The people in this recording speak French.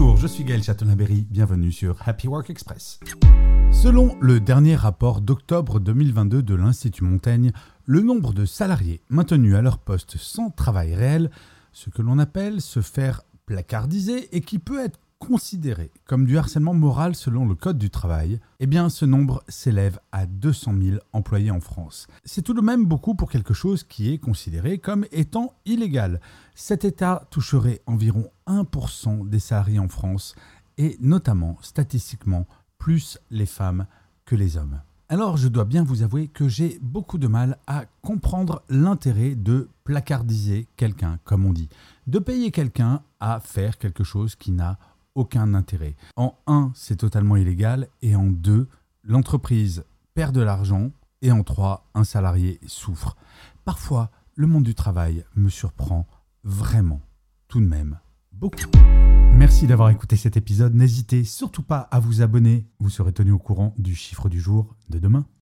Bonjour, je suis Gaël Châtelain-Berry, bienvenue sur Happy Work Express. Selon le dernier rapport d'octobre 2022 de l'Institut Montaigne, le nombre de salariés maintenus à leur poste sans travail réel, ce que l'on appelle se faire placardiser et qui peut être considéré comme du harcèlement moral selon le Code du travail, eh bien ce nombre s'élève à 200 000 employés en France. C'est tout de même beaucoup pour quelque chose qui est considéré comme étant illégal. Cet état toucherait environ 1% des salariés en France et notamment statistiquement plus les femmes que les hommes. Alors je dois bien vous avouer que j'ai beaucoup de mal à comprendre l'intérêt de placardiser quelqu'un, comme on dit, de payer quelqu'un à faire quelque chose qui n'a aucun intérêt. En un, c'est totalement illégal, et en deux, l'entreprise perd de l'argent, et en trois, un salarié souffre. Parfois, le monde du travail me surprend vraiment, tout de même, beaucoup. Merci d'avoir écouté cet épisode. N'hésitez surtout pas à vous abonner. Vous serez tenu au courant du chiffre du jour de demain.